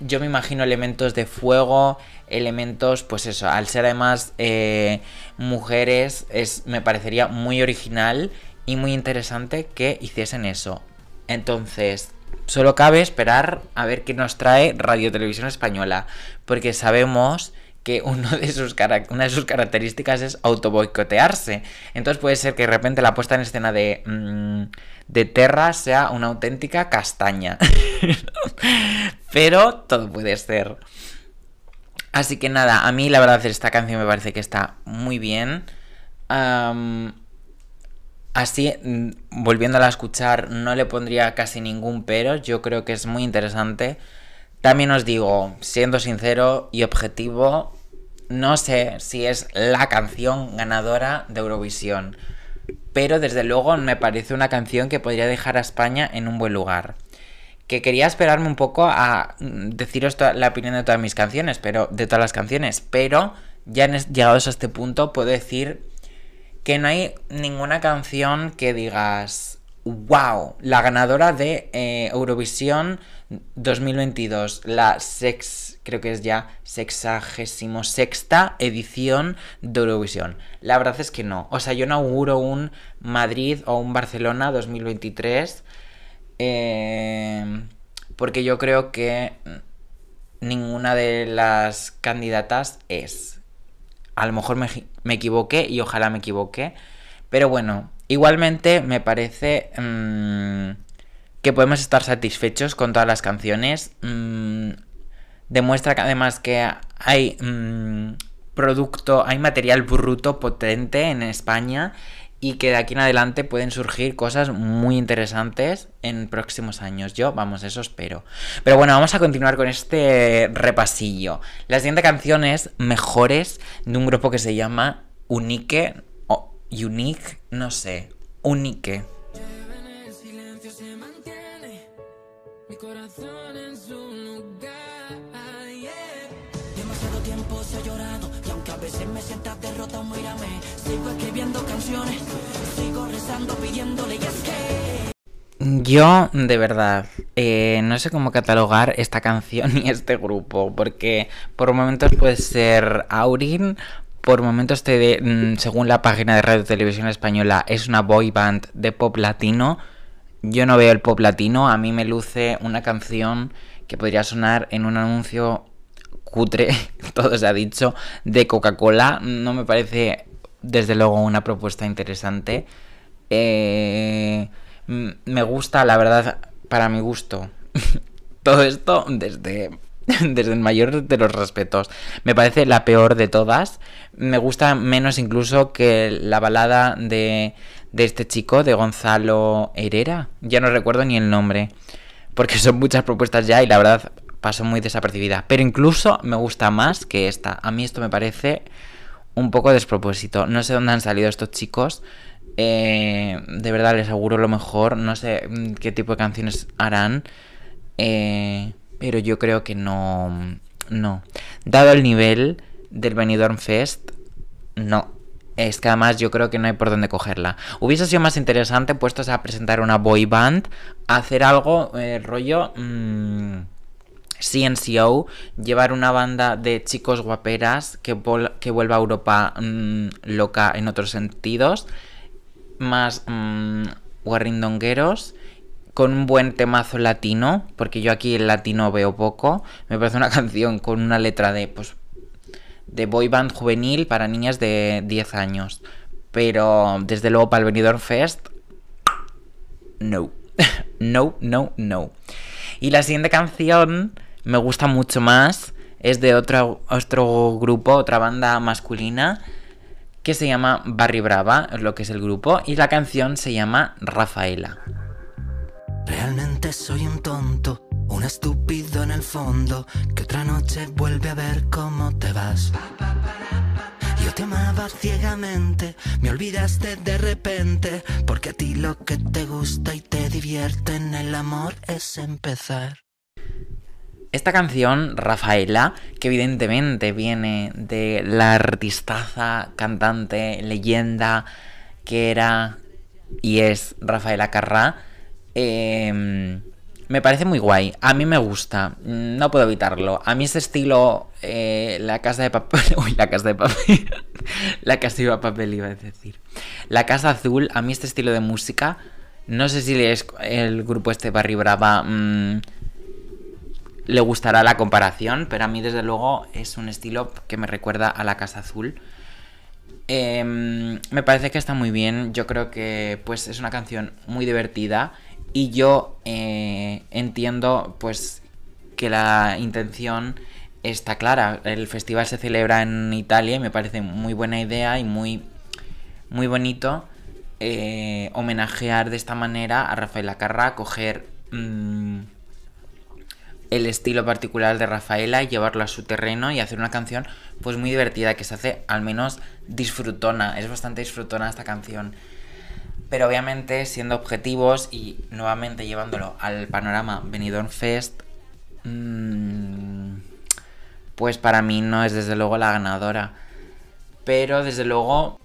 Yo me imagino elementos de fuego, elementos, pues eso, al ser además eh, mujeres, es, me parecería muy original y muy interesante que hiciesen eso. Entonces, solo cabe esperar a ver qué nos trae Radio Televisión Española, porque sabemos que uno de sus una de sus características es autoboicotearse. Entonces puede ser que de repente la puesta en escena de, mm, de Terra sea una auténtica castaña. Pero todo puede ser. Así que nada, a mí la verdad esta canción me parece que está muy bien. Am, así, mm, volviéndola a escuchar, no le pondría casi ningún pero. Yo creo que es muy interesante. También os digo, siendo sincero y objetivo, no sé si es la canción ganadora de Eurovisión. Pero desde luego me parece una canción que podría dejar a España en un buen lugar que quería esperarme un poco a mm, deciros la opinión de todas mis canciones, pero de todas las canciones, pero ya llegados a este punto puedo decir que no hay ninguna canción que digas, wow, la ganadora de eh, Eurovisión 2022, la sex, creo que es ya sexagésimo sexta edición de Eurovisión. La verdad es que no, o sea, yo no auguro un Madrid o un Barcelona 2023 eh, porque yo creo que ninguna de las candidatas es. A lo mejor me, me equivoqué y ojalá me equivoque. Pero bueno, igualmente me parece mm, que podemos estar satisfechos con todas las canciones. Mm, demuestra que además que hay mm, producto, hay material bruto potente en España y que de aquí en adelante pueden surgir cosas muy interesantes en próximos años. Yo, vamos, eso espero. Pero bueno, vamos a continuar con este repasillo. La siguiente canción es Mejores de un grupo que se llama Unique o Unique, no sé, Unique. Canciones, sigo rezando, pidiéndole y. Yo, de verdad, eh, no sé cómo catalogar esta canción y este grupo, porque por momentos puede ser Aurin, por momentos, te de- mm, según la página de Radio Televisión Española, es una boy band de pop latino. Yo no veo el pop latino, a mí me luce una canción que podría sonar en un anuncio cutre, todo se ha dicho, de Coca-Cola. No me parece, desde luego, una propuesta interesante. Eh, me gusta, la verdad, para mi gusto. Todo esto desde, desde el mayor de los respetos. Me parece la peor de todas. Me gusta menos incluso que la balada de, de este chico, de Gonzalo Herrera. Ya no recuerdo ni el nombre. Porque son muchas propuestas ya y la verdad pasó muy desapercibida. Pero incluso me gusta más que esta. A mí esto me parece un poco despropósito. No sé dónde han salido estos chicos. Eh, de verdad les auguro lo mejor. No sé mm, qué tipo de canciones harán. Eh, pero yo creo que no. No. Dado el nivel del Benidorm Fest, no. Es que además yo creo que no hay por dónde cogerla. Hubiese sido más interesante puestos a presentar una boy band, hacer algo eh, rollo mm, CNCO, llevar una banda de chicos guaperas que, que vuelva a Europa mm, loca en otros sentidos, más mm, guarrindongueros, con un buen temazo latino, porque yo aquí el latino veo poco. Me parece una canción con una letra de, pues, de boy band juvenil para niñas de 10 años. Pero desde luego para el Benidorm Fest, no. no, no, no. Y la siguiente canción me gusta mucho más. Es de otro, otro grupo, otra banda masculina que se llama Barry Brava, es lo que es el grupo, y la canción se llama Rafaela. Realmente soy un tonto, un estúpido en el fondo, que otra noche vuelve a ver cómo te vas. Yo te amaba ciegamente, me olvidaste de repente, porque a ti lo que te gusta y te divierte en el amor es empezar. Esta canción, Rafaela, que evidentemente viene de la artistaza, cantante, leyenda que era y es Rafaela Carrá, eh, me parece muy guay. A mí me gusta, no puedo evitarlo. A mí ese estilo, eh, la casa de papel, uy, la casa de papel, la casa de papel iba a decir. La casa azul, a mí este estilo de música No sé si el grupo este Barry Brava mm, le gustará la comparación, pero a mí desde luego es un estilo que me recuerda a la Casa Azul. Em, me parece que está muy bien. Yo creo que pues es una canción muy divertida y yo eh, entiendo pues que la intención está clara. El festival se celebra en Italia y me parece muy buena idea y muy muy bonito eh, homenajear de esta manera a Rafaela Carrà, coger mm, el estilo particular de Rafaela y llevarlo a su terreno y hacer una canción pues muy divertida que se hace al menos disfrutona, es bastante disfrutona esta canción. Pero obviamente siendo objetivos y nuevamente llevándolo al panorama Benidorm Fest, mm, pues para mí no es desde luego la ganadora. Pero desde luego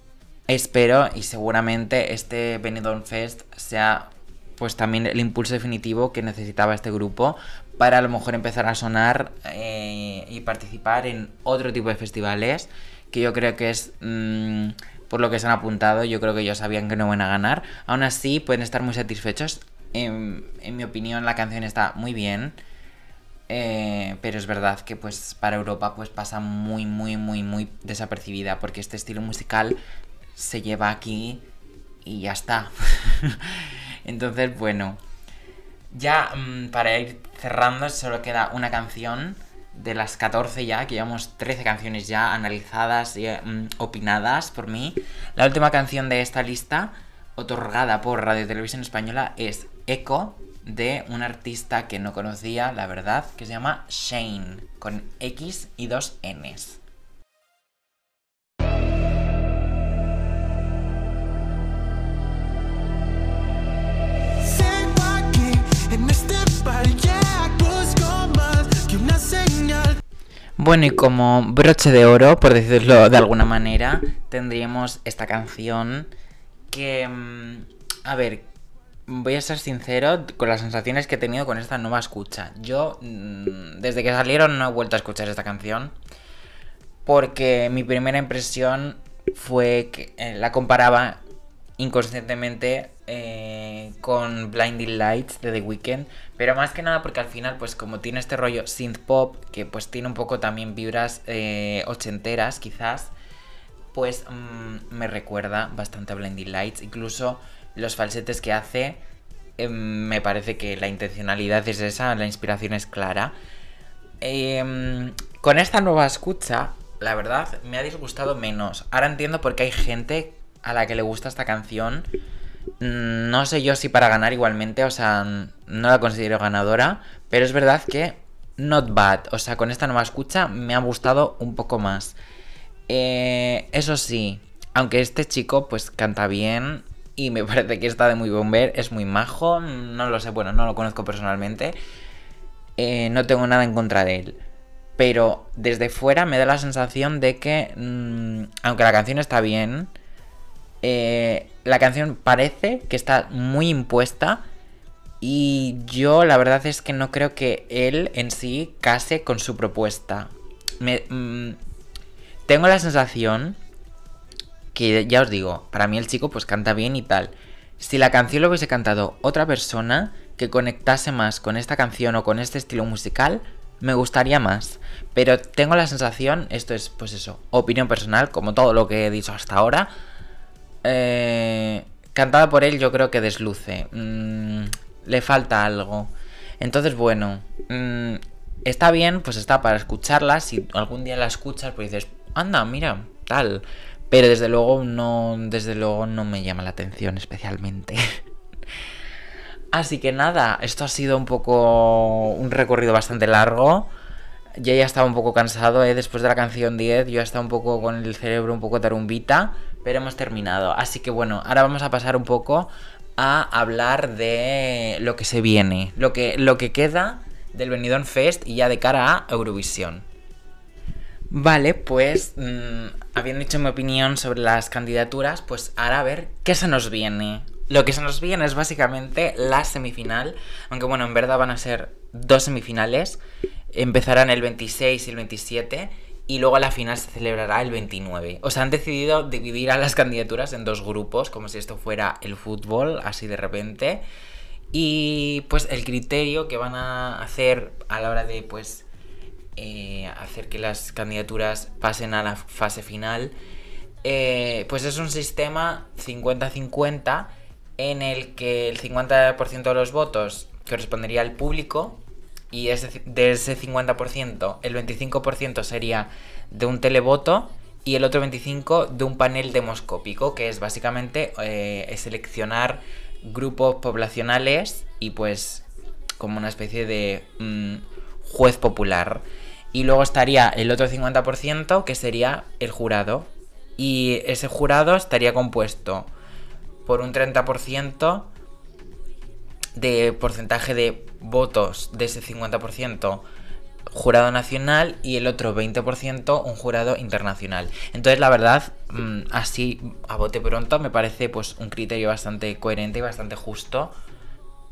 espero y seguramente este Benidorm Fest sea pues también el impulso definitivo que necesitaba este grupo para a lo mejor empezar a sonar eh, y participar en otro tipo de festivales que yo creo que es mm, por lo que se han apuntado yo creo que ellos sabían que no iban a ganar. Aún así pueden estar muy satisfechos. En, en mi opinión la canción está muy bien. Eh, pero es verdad que pues para Europa pues pasa muy muy muy muy desapercibida porque este estilo musical se lleva aquí y ya está. Entonces, bueno, ya mm, para ir cerrando solo queda una canción de las 14 ya, que llevamos 13 canciones ya analizadas y mm, opinadas por mí. La última canción de esta lista, otorgada por Radio Televisión Española, es Echo de un artista que no conocía, la verdad, que se llama Shane, con X y dos Ns. Bueno, y como broche de oro, por decirlo de alguna manera, tendríamos esta canción que... mm, A ver, voy a ser sincero con las sensaciones que he tenido con esta nueva escucha. Yo, mm, desde que salieron, no he vuelto a escuchar esta canción. Porque mi primera impresión fue que eh, la comparaba inconscientemente eh, con Blinding Lights de The Weeknd, pero más que nada porque al final, pues como tiene este rollo synth pop, que pues tiene un poco también vibras eh, ochenteras quizás, pues mm, me recuerda bastante a Blinding Lights, incluso los falsetes que hace, eh, me parece que la intencionalidad es esa, la inspiración es clara. Em, con esta nueva escucha, la verdad, me ha disgustado menos. Ahora entiendo por qué hay gente a la que le gusta esta canción. No sé yo si para ganar igualmente, o sea, no la considero ganadora, pero es verdad que not bad. O sea, con esta nueva escucha me ha gustado un poco más. Eh, eso sí, aunque este chico pues canta bien y me parece que está de muy ver, es muy majo, no lo sé, bueno, no lo conozco personalmente, eh, no tengo nada en contra de él. Pero desde fuera me da la sensación de que, mm, aunque la canción está bien, eh, la canción parece que está muy impuesta y yo la verdad es que no creo que él en sí case con su propuesta. Me, mm, tengo la sensación que ya os digo, para mí el chico pues canta bien y tal. Si la canción lo hubiese cantado otra persona que conectase más con esta canción o con este estilo musical, me gustaría más. Pero tengo la sensación, esto es pues eso, opinión personal, como todo lo que he dicho hasta ahora, eh, cantada por él yo creo que desluce. Mm, le falta algo. Entonces, bueno, mm, está bien, pues está para escucharla. Si algún día la escuchas, pues dices, anda, mira, tal. Pero desde luego no, desde luego no me llama la atención especialmente. Así que nada, esto ha sido un poco un recorrido bastante largo. Yo ya estaba un poco cansado, ¿eh? después de la canción 10, yo ya estaba un poco con el cerebro un poco tarumbita, pero hemos terminado. Así que bueno, ahora vamos a pasar un poco a hablar de lo que se viene, lo que, lo que queda del Benidorm Fest y ya de cara a Eurovisión. Vale, pues mm, habiendo dicho mi opinión sobre las candidaturas, pues ahora a ver qué se nos viene. Lo que se nos viene es básicamente la semifinal, aunque bueno, en verdad van a ser dos semifinales. Empezarán el 26 y el 27 y luego la final se celebrará el 29. O sea, han decidido dividir a las candidaturas en dos grupos, como si esto fuera el fútbol, así de repente. Y pues el criterio que van a hacer a la hora de pues eh, hacer que las candidaturas pasen a la fase final, eh, pues es un sistema 50-50 en el que el 50% de los votos correspondería al público y ese- de ese 50% el 25% sería de un televoto y el otro 25% de un panel demoscópico, que es básicamente eh, seleccionar grupos poblacionales y pues como una especie de mm, juez popular. Y luego estaría el otro 50% que sería el jurado. Y ese jurado estaría compuesto por un 30% de porcentaje de votos de ese 50% jurado nacional y el otro 20% un jurado internacional. Entonces, la verdad, mm, así a bote pronto me parece pues un criterio bastante coherente y bastante justo.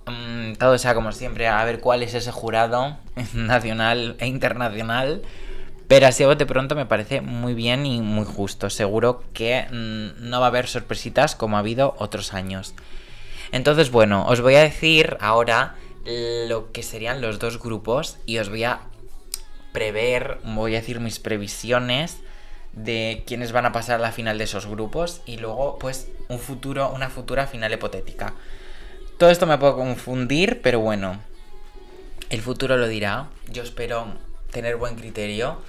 Mm, todo sea como siempre, a ver cuál es ese jurado nacional e internacional. Pero así a bote pronto me parece muy bien y muy justo. Seguro que mm, no va a haber sorpresitas como ha habido otros años. Entonces, bueno, os voy a decir ahora lo que serían los dos grupos y os voy a prever, voy a decir mis previsiones de quiénes van a pasar a la final de esos grupos y luego pues un futuro, una futura final hipotética. Todo esto me puedo confundir, pero bueno, el futuro lo dirá. Yo espero tener buen criterio.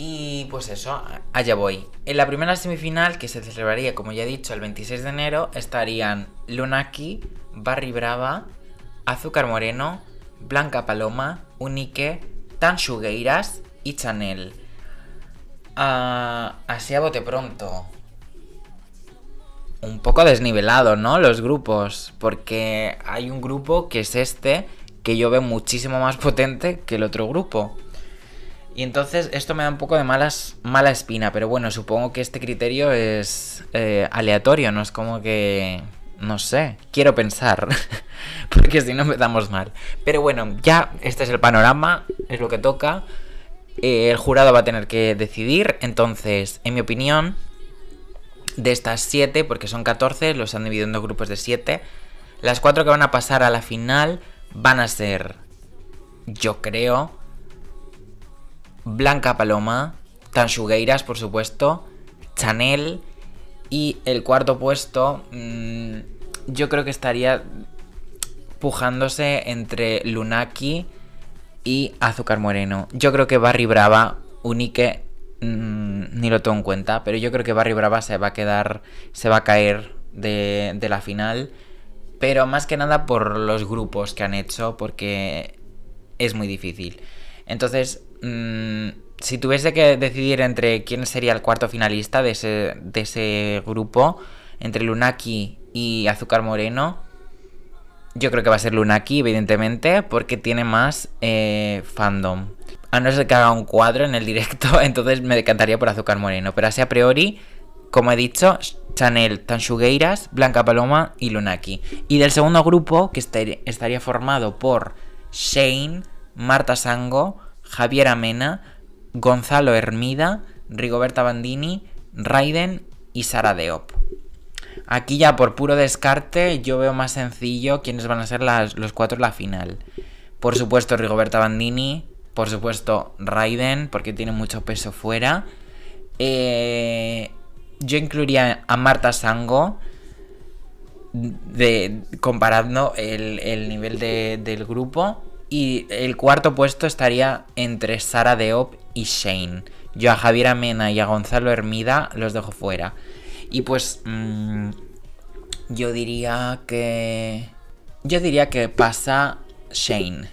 Y pues eso, allá voy. En la primera semifinal, que se celebraría, como ya he dicho, el 26 de enero, estarían Lunaki, Barry Brava, Azúcar Moreno, Blanca Paloma, Unique, Tanchugueiras y Chanel. Ah, así a bote pronto. Un poco desnivelado, ¿no? Los grupos. Porque hay un grupo que es este, que yo veo muchísimo más potente que el otro grupo. Y entonces esto me da un poco de malas, mala espina, pero bueno, supongo que este criterio es eh, aleatorio, no es como que... No sé, quiero pensar, porque si no empezamos mal. Pero bueno, ya este es el panorama, es lo que toca. Eh, el jurado va a tener que decidir, entonces, en mi opinión, de estas 7, porque son 14, los han dividido en dos grupos de 7, las cuatro que van a pasar a la final van a ser, yo creo, Blanca Paloma, Tanchugueiras, por supuesto, Chanel y el cuarto puesto mm, yo creo que estaría pujándose entre Lunaki y Azúcar Moreno. Yo creo que Barry Brava, Unique, mm, ni lo tengo en cuenta, pero yo creo que Barry Brava se va a quedar, se va a caer de, de la final. Pero más que nada por los grupos que han hecho, porque es muy difícil. Entonces, mm, si tuviese que decidir entre quién sería el cuarto finalista de ese, de ese grupo, entre Lunaki y Azúcar Moreno, yo creo que va a ser Lunaki, evidentemente, porque tiene más eh, fandom. A no ser que haga un cuadro en el directo, entonces me decantaría por Azúcar Moreno. Pero así a priori, como he dicho, Chanel, Tanchugueiras, Blanca Paloma y Lunaki. Y del segundo grupo, que estar- estaría formado por Shane, Marta Sango, Javier Amena, Gonzalo Hermida, Rigoberta Bandini, Raiden y Sara Deop. Aquí ya por puro descarte yo veo más sencillo quiénes van a ser los cuatro en la final. Por supuesto Rigoberta Bandini, por supuesto Raiden, porque tiene mucho peso fuera. Eh, yo incluiría a Marta Sango, comparando el, el nivel de- del grupo. Y el cuarto puesto estaría entre Sara Deop y Shane. Yo a Javier Amena y a Gonzalo Hermida los dejo fuera. Y pues mm, yo diría que... Yo diría que pasa Shane.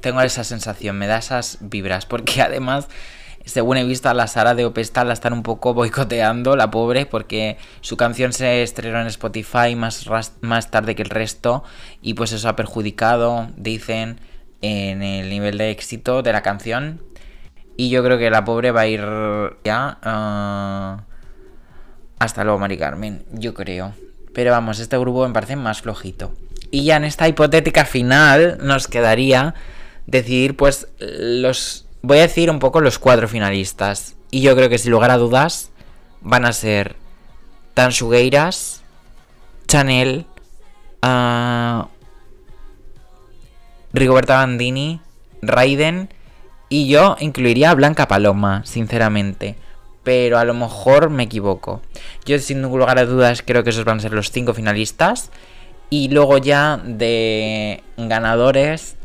Tengo esa sensación, me da esas vibras. Porque además, según he visto a la Sara de Opesta, la están un poco boicoteando, la pobre, porque su canción se estrenó en Spotify más, más tarde que el resto. Y pues eso ha perjudicado, dicen, en el nivel de éxito de la canción. Y yo creo que la pobre va a ir ya. ah, hasta luego, Mari Carmen, yo creo. Pero vamos, este grupo me parece más flojito. Y ya en esta hipotética final nos quedaría decidir pues los voy a decir un poco los cuatro finalistas. Y yo creo que sin lugar a dudas van a ser Tansugueiras, Chanel, ah, Rigoberta Bandini, Raiden y yo incluiría a Blanca Paloma, sinceramente. Pero a lo mejor me equivoco. Yo sin lugar a dudas creo que esos van a ser los cinco finalistas. Y luego ya de ganadores,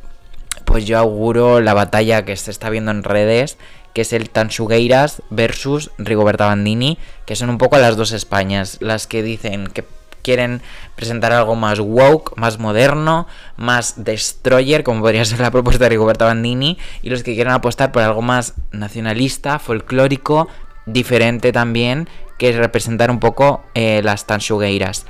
pues yo auguro la batalla que se está viendo en redes, que es el Tansugueiras versus Rigoberta Bandini, que son un poco las dos Españas, las que dicen que quieren presentar algo más woke, más moderno, más destroyer, como podría ser la propuesta de Rigoberta Bandini, y los que quieren apostar por algo más nacionalista, folclórico, diferente también, que es representar un poco eh, las Tansugueiras.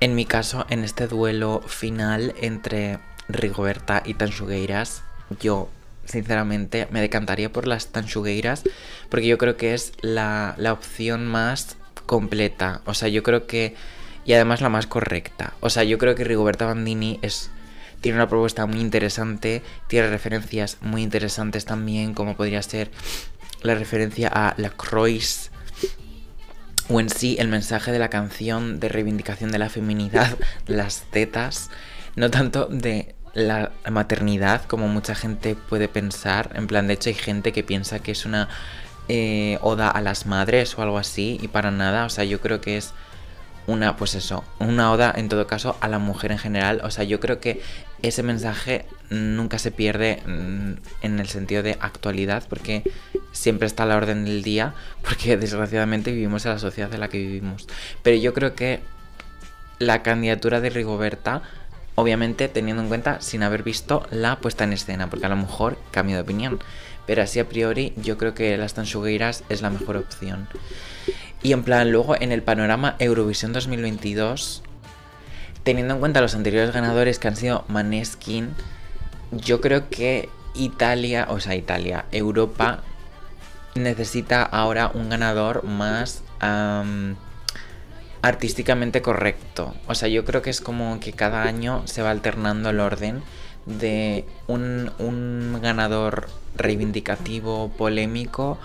En mi caso, en este duelo final entre Rigoberta y Tansugueiras, yo sinceramente me decantaría por las Tansugueiras porque yo creo que es la, la opción más completa. O sea, yo creo que... Y además la más correcta. O sea, yo creo que Rigoberta Bandini es... Tiene una propuesta muy interesante, tiene referencias muy interesantes también, como podría ser la referencia a La Croix, o en sí el mensaje de la canción de reivindicación de la feminidad, las tetas, no tanto de la maternidad como mucha gente puede pensar. En plan, de hecho hay gente que piensa que es una eh, oda a las madres o algo así y para nada, o sea, yo creo que es una, pues eso, una oda en todo caso a la mujer en general, o sea, yo creo que ese mensaje nunca se pierde mm, en el sentido de actualidad porque siempre está a la orden del día porque desgraciadamente vivimos en la sociedad en la que vivimos. Pero yo creo que la candidatura de Rigoberta, obviamente teniendo en cuenta sin haber visto la puesta en escena, porque a lo mejor cambio de opinión. Pero así a priori yo creo que las Tansugueiras es la mejor opción. Y en plan, luego en el panorama Eurovisión 2022, teniendo en cuenta los anteriores ganadores que han sido Maneskin, yo creo que Italia, o sea, Italia, Europa necesita ahora un ganador más artísticamente correcto. O sea, yo creo que es como que cada año se va alternando el orden de un, un ganador reivindicativo, polémico,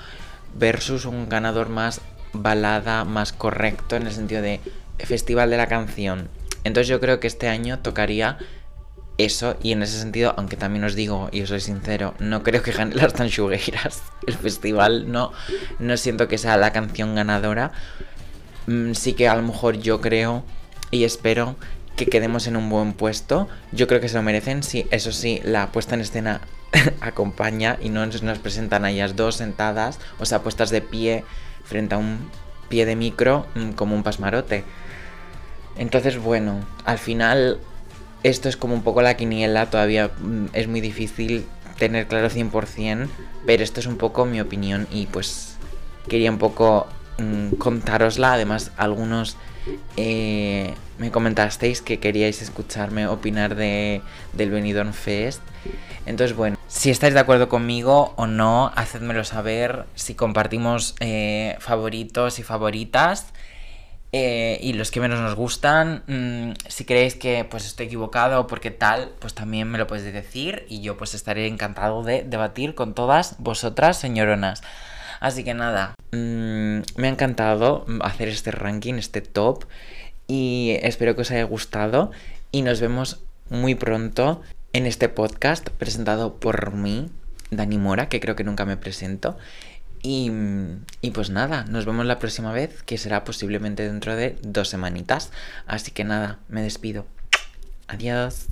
versus un ganador más balada, más correcto en el sentido de festival de la canción. Entonces yo creo que este año tocaría eso y en ese sentido, aunque también os digo y os soy sincero, no creo que gane las Tanchugueiras. El festival no, no siento que sea la canción ganadora. Mm, Sí que a lo mejor yo creo y espero que quedemos en un buen puesto. Yo creo que se lo merecen. Sí, eso sí, la puesta en escena acompaña y no nos, presentan a ellas dos sentadas, o sea, puestas de pie frente a un pie de micro mm, como un pasmarote. Entonces, bueno, al final esto es como un poco la quiniela, todavía mm, es muy difícil tener claro 100%, pero esto es un poco mi opinión y pues quería un poco mm, contárosla. Además, algunos eh, me comentasteis que queríais escucharme opinar de, del Benidorm Fest. Entonces, bueno, si estáis de acuerdo conmigo o no, hacedmelo saber. Si compartimos eh, favoritos y favoritas. eh, y los que menos nos gustan. mm, si creéis que pues estoy equivocado porque tal, pues también me lo podéis decir. Y yo pues estaré encantado de debatir con todas vosotras, señoronas. Así que nada, mm, me ha encantado hacer este ranking, este top. Y espero que os haya gustado. Y nos vemos muy pronto en este podcast presentado por mí, Dani Mora, que creo que nunca me presento. Y, y pues nada, nos vemos la próxima vez, que será posiblemente dentro de dos semanitas. Así que nada, me despido. Adiós.